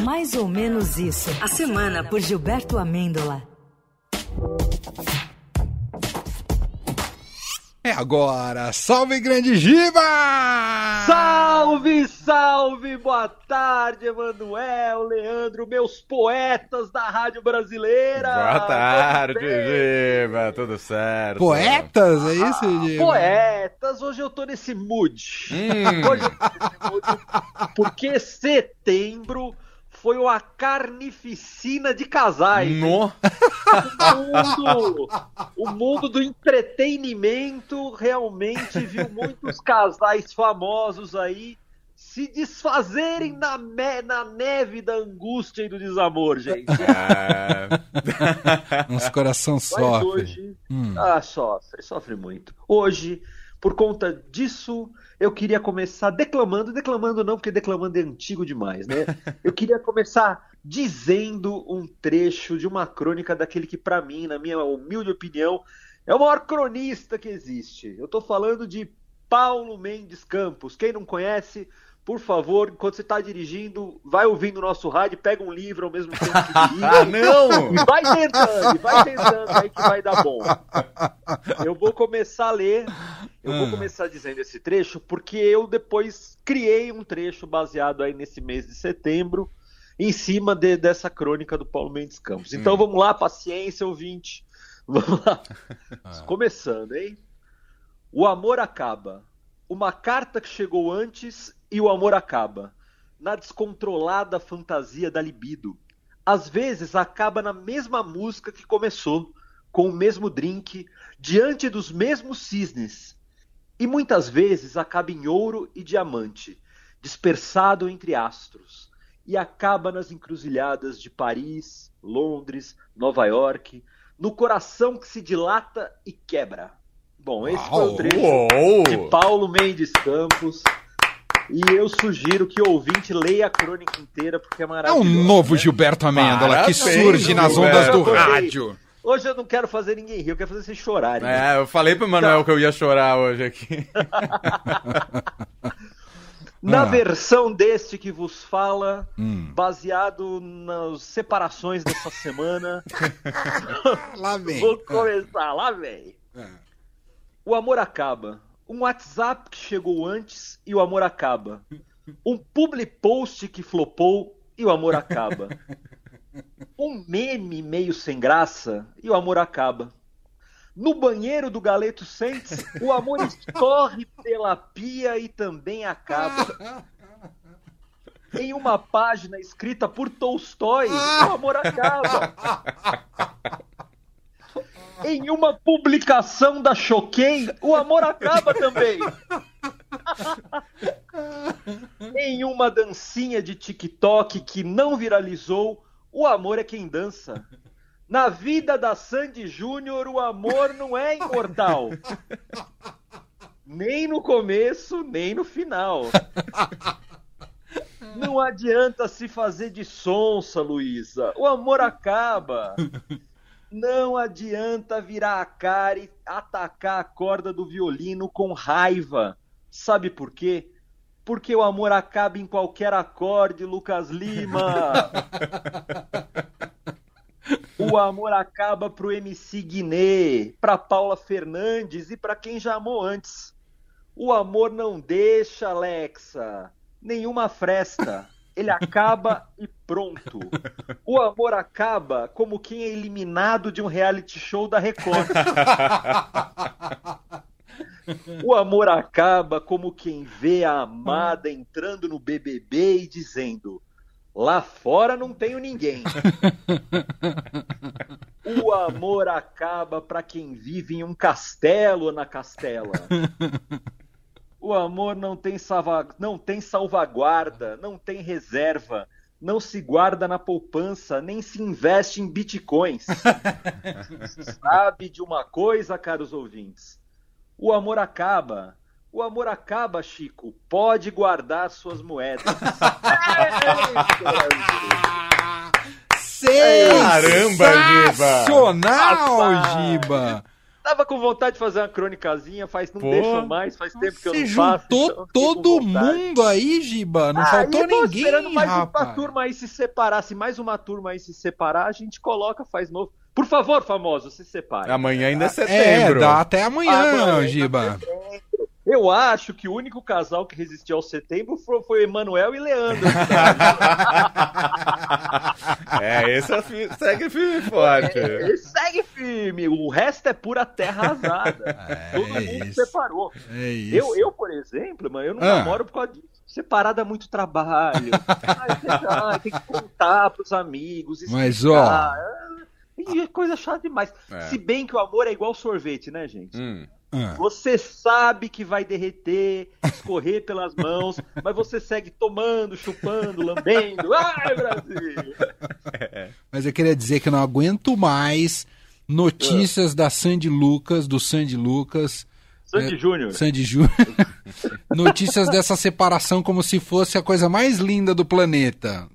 Mais ou menos isso. A semana por Gilberto Amêndola. É agora! Salve, grande Giba! Salve, salve! Boa tarde, Emanuel, Leandro, meus poetas da Rádio Brasileira! Boa tarde, Giba! Tudo certo? Poetas, é isso, ah, Giba? Poetas! Hoje eu tô nesse mood. Hum. Hoje eu tô nesse mood porque setembro foi uma carnificina de casais. No. O, mundo, o mundo do entretenimento realmente viu muitos casais famosos aí se desfazerem na, me, na neve da angústia e do desamor, gente. É... Nosso coração sofre. hoje, hum. ah, sofre, sofre muito. Hoje, por conta disso, eu queria começar declamando, declamando não, porque declamando é antigo demais, né? Eu queria começar dizendo um trecho de uma crônica daquele que, para mim, na minha humilde opinião, é o maior cronista que existe. Eu estou falando de Paulo Mendes Campos. Quem não conhece, por favor, enquanto você está dirigindo, vai ouvindo o nosso rádio, pega um livro ao mesmo tempo que dirige. ah, não! E vai tentando, vai tentando aí que vai dar bom. Eu vou começar a ler, eu vou ah. começar dizendo esse trecho, porque eu depois criei um trecho baseado aí nesse mês de setembro, em cima de, dessa crônica do Paulo Mendes Campos. Então hum. vamos lá, paciência, ouvinte. Vamos lá. Ah. Começando, hein? O amor acaba. Uma carta que chegou antes e o amor acaba. Na descontrolada fantasia da libido. Às vezes acaba na mesma música que começou, com o mesmo drink, diante dos mesmos cisnes. E muitas vezes acaba em ouro e diamante, dispersado entre astros, e acaba nas encruzilhadas de Paris, Londres, Nova York, no coração que se dilata e quebra. Bom, esse Uau, foi o trecho uou. de Paulo Mendes Campos. E eu sugiro que o ouvinte leia a crônica inteira, porque é maravilhoso. É um novo né? Gilberto Amêndola que surge nas ondas do rádio. Hoje eu não quero fazer ninguém rir, eu quero fazer vocês chorarem. É, eu falei pro Manuel então... que eu ia chorar hoje aqui. Na ah. versão deste que vos fala, hum. baseado nas separações dessa semana. lá vem. Vou começar, lá vem. É. O amor acaba um WhatsApp que chegou antes e o amor acaba. Um public post que flopou e o amor acaba. Um meme meio sem graça e o amor acaba. No banheiro do Galeto Sentes, o amor escorre pela pia e também acaba. Em uma página escrita por Tolstói, o amor acaba uma publicação da Choquei, o amor acaba também. em uma dancinha de TikTok que não viralizou, o amor é quem dança. Na vida da Sandy Júnior, o amor não é imortal. Nem no começo, nem no final. Não adianta se fazer de sonsa, Luísa. O amor acaba. Não adianta virar a cara e atacar a corda do violino com raiva. Sabe por quê? Porque o amor acaba em qualquer acorde, Lucas Lima. o amor acaba pro MC Guiné, pra Paula Fernandes e pra quem já amou antes. O amor não deixa, Alexa, nenhuma fresta ele acaba e pronto. O amor acaba como quem é eliminado de um reality show da Record. O amor acaba como quem vê a amada entrando no BBB e dizendo: Lá fora não tenho ninguém. O amor acaba para quem vive em um castelo na castela. O amor não tem, salva... não tem salvaguarda, não tem reserva, não se guarda na poupança, nem se investe em bitcoins. Sabe de uma coisa, caros ouvintes? O amor acaba. O amor acaba, Chico. Pode guardar suas moedas. Sensacional, Giba! Tava com vontade de fazer uma crônicazinha, faz, não Pô, deixa mais, faz tempo que eu Você não faço. juntou então todo mundo aí, Giba. Não Ah, faltou e ninguém, esperando mais uma rapaz. turma aí se separar. Se mais uma turma aí se separar, a gente coloca, faz novo. Por favor, famoso, se separe. Amanhã ainda é É, setembro. dá até amanhã, Amanhã, Giba. Eu acho que o único casal que resistiu ao setembro foi, foi Emanuel e Leandro. é, esse é segue firme forte. Ele segue firme, o resto é pura terra arrasada. Todo mundo isso. separou. É. Eu, eu, por exemplo, mano, eu não Ah. namoro por causa disso. Separado é muito trabalho. Tem que contar pros amigos. Mas, explicar. E é coisa chata demais. É. Se bem que o amor é igual sorvete, né, gente? Hum. Ah. Você sabe que vai derreter, escorrer pelas mãos, mas você segue tomando, chupando, lambendo. Ai, Brasil! Mas eu queria dizer que eu não aguento mais notícias da Sandy Lucas, do Sandy Lucas, Sandy É, Júnior. Sandy Júnior. notícias dessa separação como se fosse a coisa mais linda do planeta.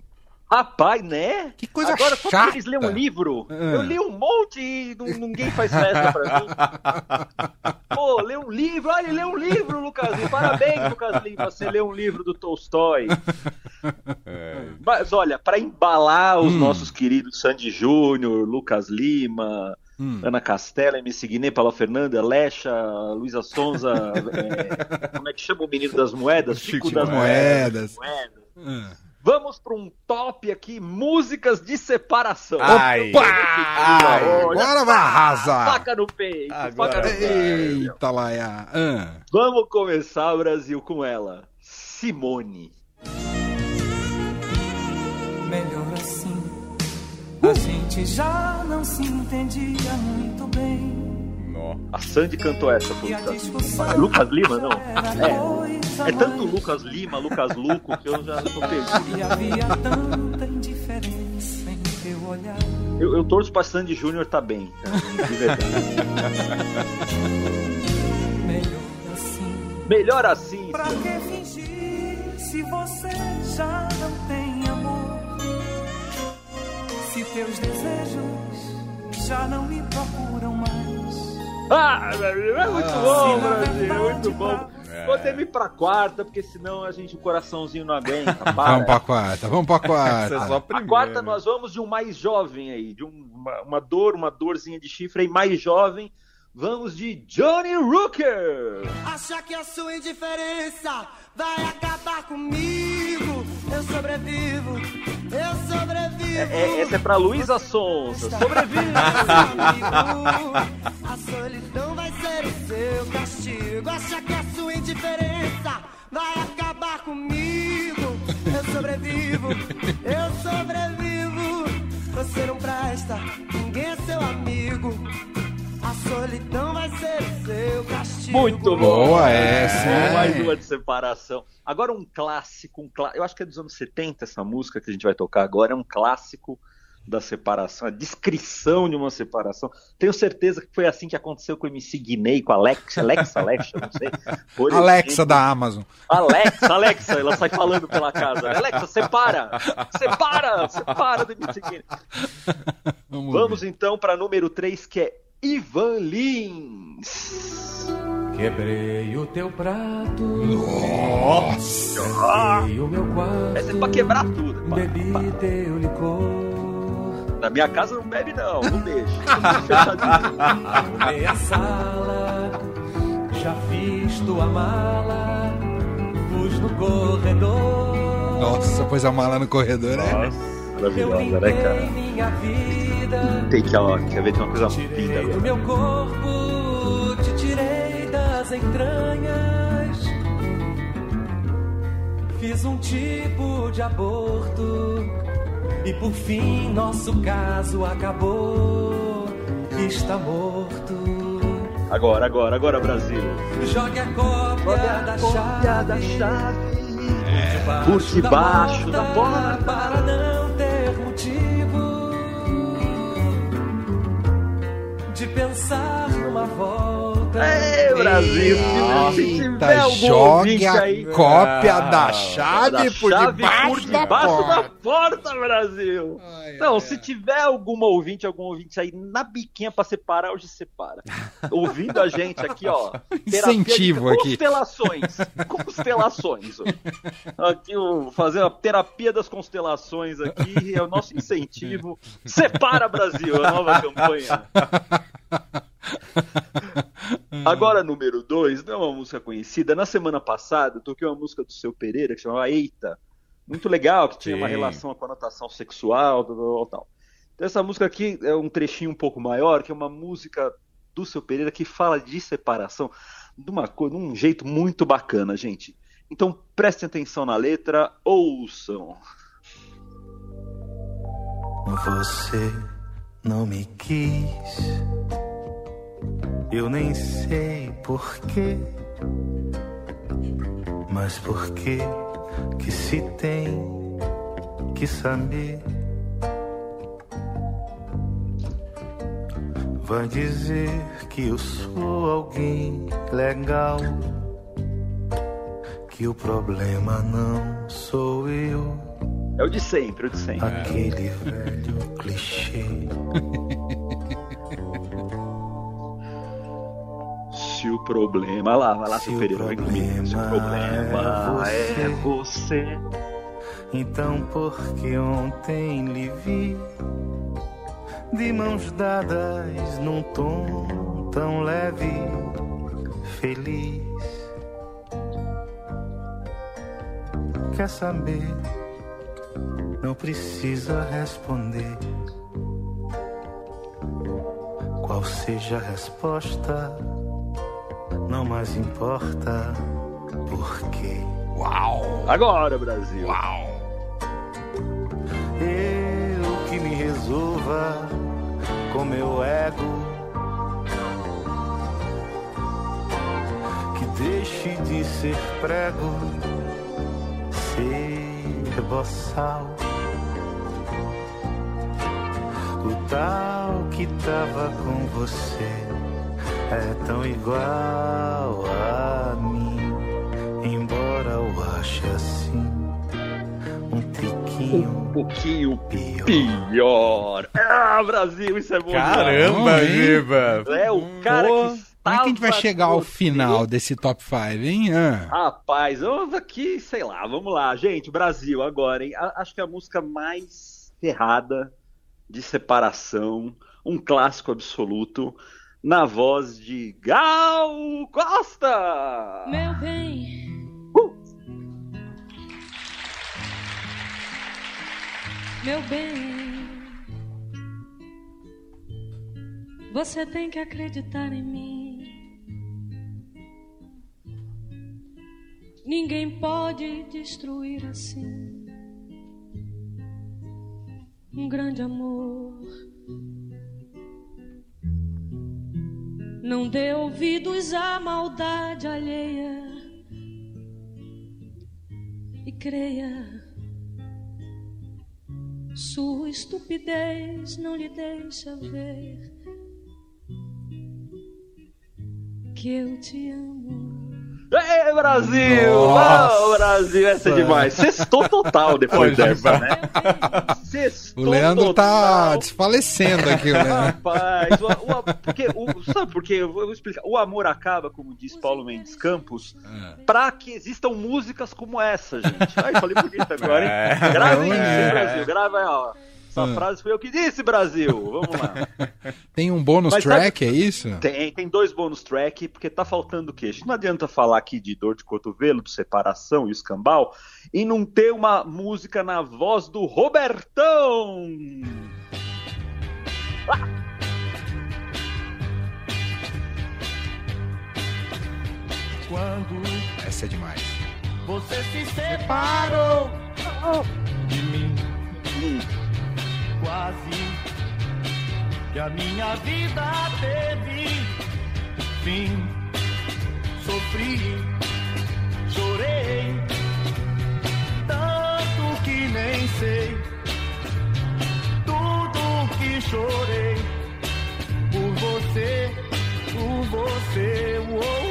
Rapaz, né? Que coisa Agora, só chata. porque eles lêem um livro. Ah. Eu li um monte e ninguém faz festa pra mim. Pô, lê um livro. Olha, lê um livro, Lucas Lima. Parabéns, Lucas Lima. Você lê um livro do Tolstói. É. Mas olha, pra embalar os Hum. nossos queridos Sandy Júnior, Lucas Lima, Hum. Ana Castela, MC Guiné, Paula Fernanda, Lecha, Luísa Sonza, é, como é que chama o menino das moedas? Chico das Moedas. moedas. Ah. Vamos para um top aqui, músicas de separação. Ai. Opa! Ai. Olha, Agora vai arrasar. Faca no peito, Agora faca no peito. Eita, Laia. Ah. Vamos começar, Brasil, com ela. Simone. Melhor assim, a gente já não se entendia muito bem. Nó. A Sandy cantou essa pro E a Lucas Lima. discussão Lucas Lima, não? É. É tanto. Lucas Lima, Lucas Luco, que eu já tô perdido. E havia tanta indiferença em teu olhar. Eu, eu torço pra Sandy Júnior tá bem. De verdade. Melhor assim. Melhor assim. Pra que fingir se você já não tem amor? Se teus desejos já não me procuram mais. Ah, é muito bom, Brasil, é muito bom. Pra- Podemos ir pra quarta, porque senão a gente, o coraçãozinho não aguenta. Para. Vamos pra quarta, vamos pra Essa é quarta. só a A primeira. quarta nós vamos de um mais jovem aí, de um- uma, uma dor, uma dorzinha de chifre aí mais jovem. Vamos de Johnny Rooker. Acha que a sua indiferença vai acabar comigo? Eu sobrevivo, eu sobrevivo. É- é- essa é pra Luísa Sonza. Sobrevive. A solidão vai ser o seu castigo. Acha que a sua indiferença vai acabar comigo? Eu sobrevivo, eu sobrevivo. Você não presta, ninguém é seu amigo. A solidão vai ser o Muito bom. Boa essa, É, mais uma de separação. Agora um clássico, um clá... eu acho que é dos anos 70 essa música que a gente vai tocar agora, é um clássico da separação, a descrição de uma separação. Tenho certeza que foi assim que aconteceu com o MC Guinei, com a Alexa, Alexa, Alexa, não sei. Por Alexa exemplo, da Amazon. Alexa, Alexa, ela sai falando pela casa. Alexa, separa! Separa! Separa do MC Guinei. Vamos, Vamos então para número 3, que é Ivan Lins. Quebrei o teu prato. Nossa! E o meu quarto. Essa é pra quebrar tudo. pá, Bebi pá. teu licor. Na minha casa não bebe, não, não deixa. Arrumei a sala. Já fiz tua mala. Pus no corredor. Nossa, pôs a mala no corredor, né? Eu Maravilhosa, né, cara? vida. Tem que, ó, quer ver de uma coisa do agora. Das entranhas. Fiz um tipo de aborto. E por fim nosso caso acabou. Está morto. Agora, agora, agora, Brasil. Jogue a cópia da chave. chave. debaixo Por debaixo da porta. Para não ter motivo de pensar numa volta. Ei, em Brasil. Se, se tiver Eita, algum jogue ouvinte a aí. cópia Ah, da chave da por chave debaixo, por da debaixo porta. da porta, Brasil. Ai, Não, ai, se ai. tiver alguma ouvinte, algum ouvinte aí na biquinha pra separar, hoje separa. Ouvindo a gente aqui, ó. terapia de Incentivo aqui. Constelações. Constelações. Aqui, o, fazer a terapia das constelações aqui é o nosso incentivo. Separa Brasil, a nova campanha. Agora, número dois, não é uma música conhecida. Na semana passada, eu toquei uma música do Seu Pereira que chamava Eita. Muito legal, que tinha uma Sim. relação com a conotação sexual, tal, tal, tal. Então, essa música aqui é um trechinho um pouco maior, que é uma música do Seu Pereira que fala de separação de uma coisa, de um jeito muito bacana, gente. Então, prestem atenção na letra, ouçam. Você não me quis, eu nem sei porquê, mas por que que se tem que saber? Vai dizer que eu sou alguém legal, que o problema não sou eu. É o de sempre, o de sempre. Aquele velho clichê. Se o problema. Vai lá, vai lá, Se seu o Pereira, vem comigo. Se o problema é é você. Então por que ontem lhe vi de mãos dadas num tom tão leve, feliz? Quer saber? Não precisa responder. Qual seja a resposta, não mais importa porque Agora, Brasil. Eu que me resolva com meu ego. Que deixe de ser prego, ser boçal. O tal que tava com você é tão igual a mim, embora eu ache assim um tiquinho Um pouquinho pior. pior. Ah, Brasil, isso é bom. Caramba? Giba. demais. É o cara Pô, que Como é que a gente vai chegar ao final desse top 5, hein? Ah. Rapaz, vamos aqui, sei lá, vamos lá. Gente, Brasil agora, hein? Acho que é a música mais ferrada de separação, um clássico absoluto, na voz de Gal Costa! Meu bem. Meu bem. Você tem que acreditar em mim. Ninguém pode destruir assim um grande amor. Não dê ouvidos à maldade alheia e creia. Sua estupidez não lhe deixa ver que eu te amo. Ei, Brasil! Nossa. Brasil! Essa é demais. Sextou total depois dessa, né? O Leandro tá desfalecendo aqui, né? Rapaz, o, o- porque, o, sabe por quê? Eu vou explicar. O amor acaba, como diz Paulo Mendes Campos, pra que existam músicas como essa, gente. Ai, falei bonito agora, hein? É. Gravem isso, É. hein, Brasil? Grava aí, ó. Essa Hum. frase foi eu que disse, Brasil. Vamos lá. Tem um bônus Mas sabe- track, é isso? Tem, tem dois bônus track, porque tá faltando o quê? Não adianta falar aqui de dor de cotovelo, de separação e escambau, e não ter uma música na voz do Robertão. Quando Essa é demais. você se separou de mim, Hum. Quase que a minha vida teve fim. Sofri, chorei, tanto que nem sei tudo que chorei por você, por você. uou.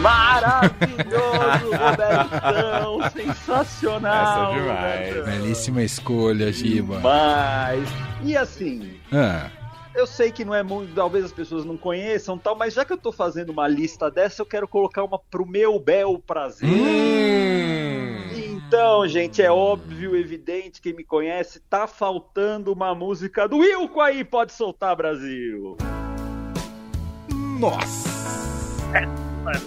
Maravilhoso, Robertão! Sensacional! Essa é demais. Robertão. Belíssima escolha, Giba. Mas, e assim, Ah, eu sei que não é muito, talvez as pessoas não conheçam tal, mas já que eu tô fazendo uma lista dessa, eu quero colocar uma pro meu bel prazer. Hum. Então, gente, é óbvio, evidente, quem me conhece, tá faltando uma música do Wilco aí, pode soltar, Brasil. nossa!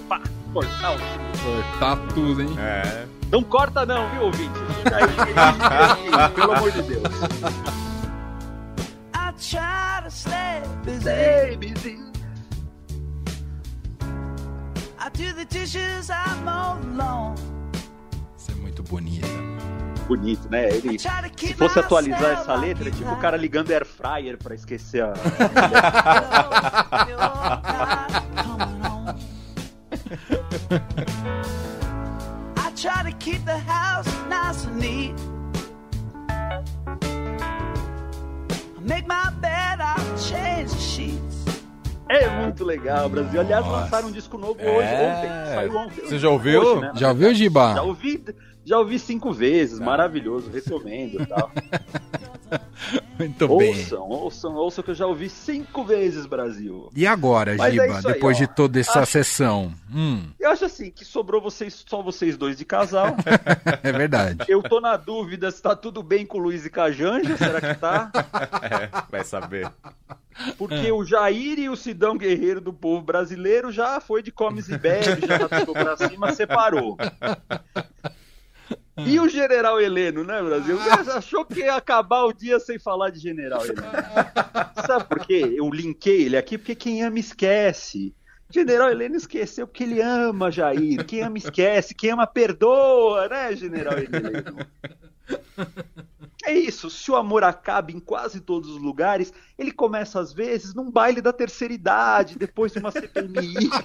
Pá, cortar o- Cortar tudo, hein? É. Não corta não, viu, ouvinte? Fica aí, direitinho, pelo amor de Deus. I try to stay busy. I do the dishes, I mow the lawn. Isso é muito bonita. Bonito, né? Ele, se fosse atualizar essa letra, é tipo o cara ligando air fryer pra esquecer a... É muito legal, Brasil. Aliás, lançaram um disco novo hoje, É. ontem. Saiu ontem. Você já ouviu? Hoje, né? Já ouviu, Giba? Já ouvi, já ouvi cinco vezes, maravilhoso, recomendo e tal. Muito bem. ouçam, ouçam, ouçam que eu já ouvi cinco vezes, Brasil. E agora, Mas é Giba, aí, depois de toda essa Acho- sessão? Hum, Eu acho assim, que sobrou vocês, só vocês dois de casal. é verdade. Eu tô na dúvida se tá tudo bem com o Luiz e com a Janja, será que tá? É, vai saber. Porque o Jair e o Sidão Guerreiro do povo brasileiro já foi de comes e bebe, já ficou pra cima, separou. E o General Heleno, né, Brasil? Você achou que ia acabar o dia sem falar de General Heleno. Sabe por quê? Eu linkei ele aqui porque quem ama esquece. General Heleno esqueceu porque ele ama Jair. Quem ama esquece, quem ama perdoa, né, General Heleno? É isso, se o amor acaba em quase todos os lugares, ele começa às vezes num baile da terceira idade, depois de uma CPMI.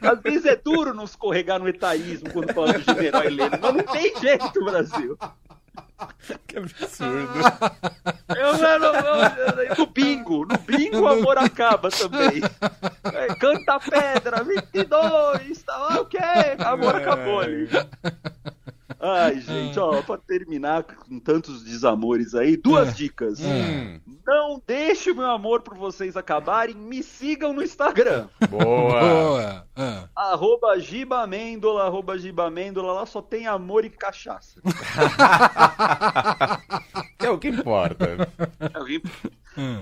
Às vezes é duro não escorregar no etaísmo quando fala do general Heleno, mas não tem jeito, Brasil. Que absurdo. Eu, no bingo, no bingo o amor acaba também. É, canta pedra, 22, tá ok, amor acabou ali. Ai, gente, ó, pra terminar com tantos desamores aí, duas dicas. Hum, Não deixe o meu amor por vocês acabarem, me sigam no Instagram. boa. Boa. Ah, Arroba Gibamêndola, arroba Gibamêndola, lá só tem amor e cachaça. É o que importa.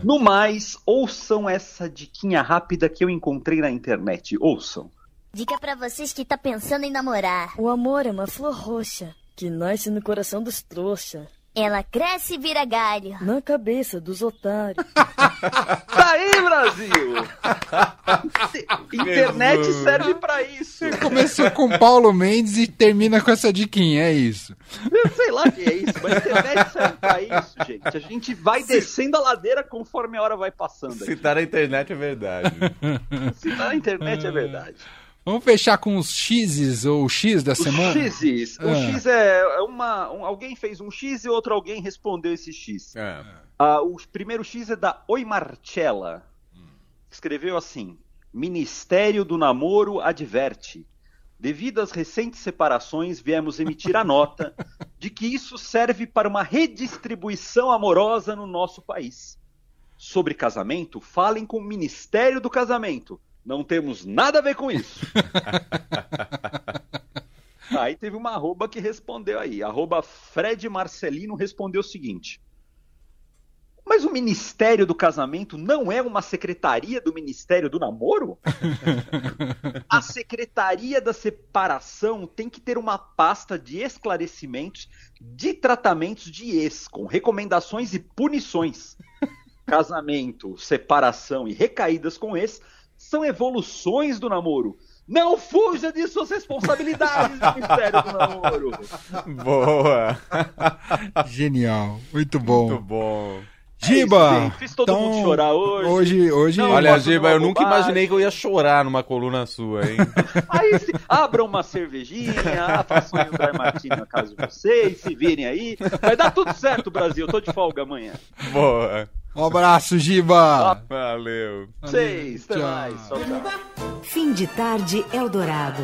No mais, ouçam essa diquinha rápida que eu encontrei na internet. Ouçam. Dica pra vocês que tá pensando em namorar. O amor é uma flor roxa que nasce no coração dos trouxa, Ela cresce e vira galho. na cabeça dos otários. Tá aí, Brasil! Internet serve pra isso. Começou com Paulo Mendes e termina com essa diquinha, é isso. Eu sei lá o que é isso, mas a internet serve pra isso, gente. A gente vai descendo a ladeira conforme a hora vai passando. Se aqui. tá na internet é verdade. Se tá na internet é verdade. Vamos fechar com os X's ou o X da Os semana? X's. O Ah. X é uma. um- alguém fez um X e outro alguém respondeu esse X. É. Ah, o primeiro X é da Oi Marcella. Escreveu assim: Ministério do Namoro adverte. Devido às recentes separações, viemos emitir a nota de que isso serve para uma redistribuição amorosa no nosso país. Sobre casamento, falem com o Ministério do Casamento. Não temos nada a ver com isso. Aí teve uma arroba que respondeu aí. Arroba Fred Marcelino respondeu o seguinte. Mas o Ministério do Casamento não é uma secretaria do Ministério do Namoro? A Secretaria da Separação tem que ter uma pasta de esclarecimentos de tratamentos de ex, com recomendações e punições. Casamento, separação e recaídas com ex são evoluções do namoro. Não fuja de suas responsabilidades, Ministério do Namoro. Boa. Genial, muito bom. Muito bom. Giba! É isso. Fiz todo então, mundo chorar hoje. Hoje, hoje Não, Olha, Giba, eu nunca bobagem? imaginei que eu ia chorar numa coluna sua, hein? Aí se abram uma cervejinha, façam um dry martini na casa de vocês, se virem aí. Vai dar tudo certo, Brasil. Eu tô de folga amanhã. Boa. Um abraço, Giba. Valeu. Seis, até Tchau. mais. Tchau. Fim de tarde Eldorado.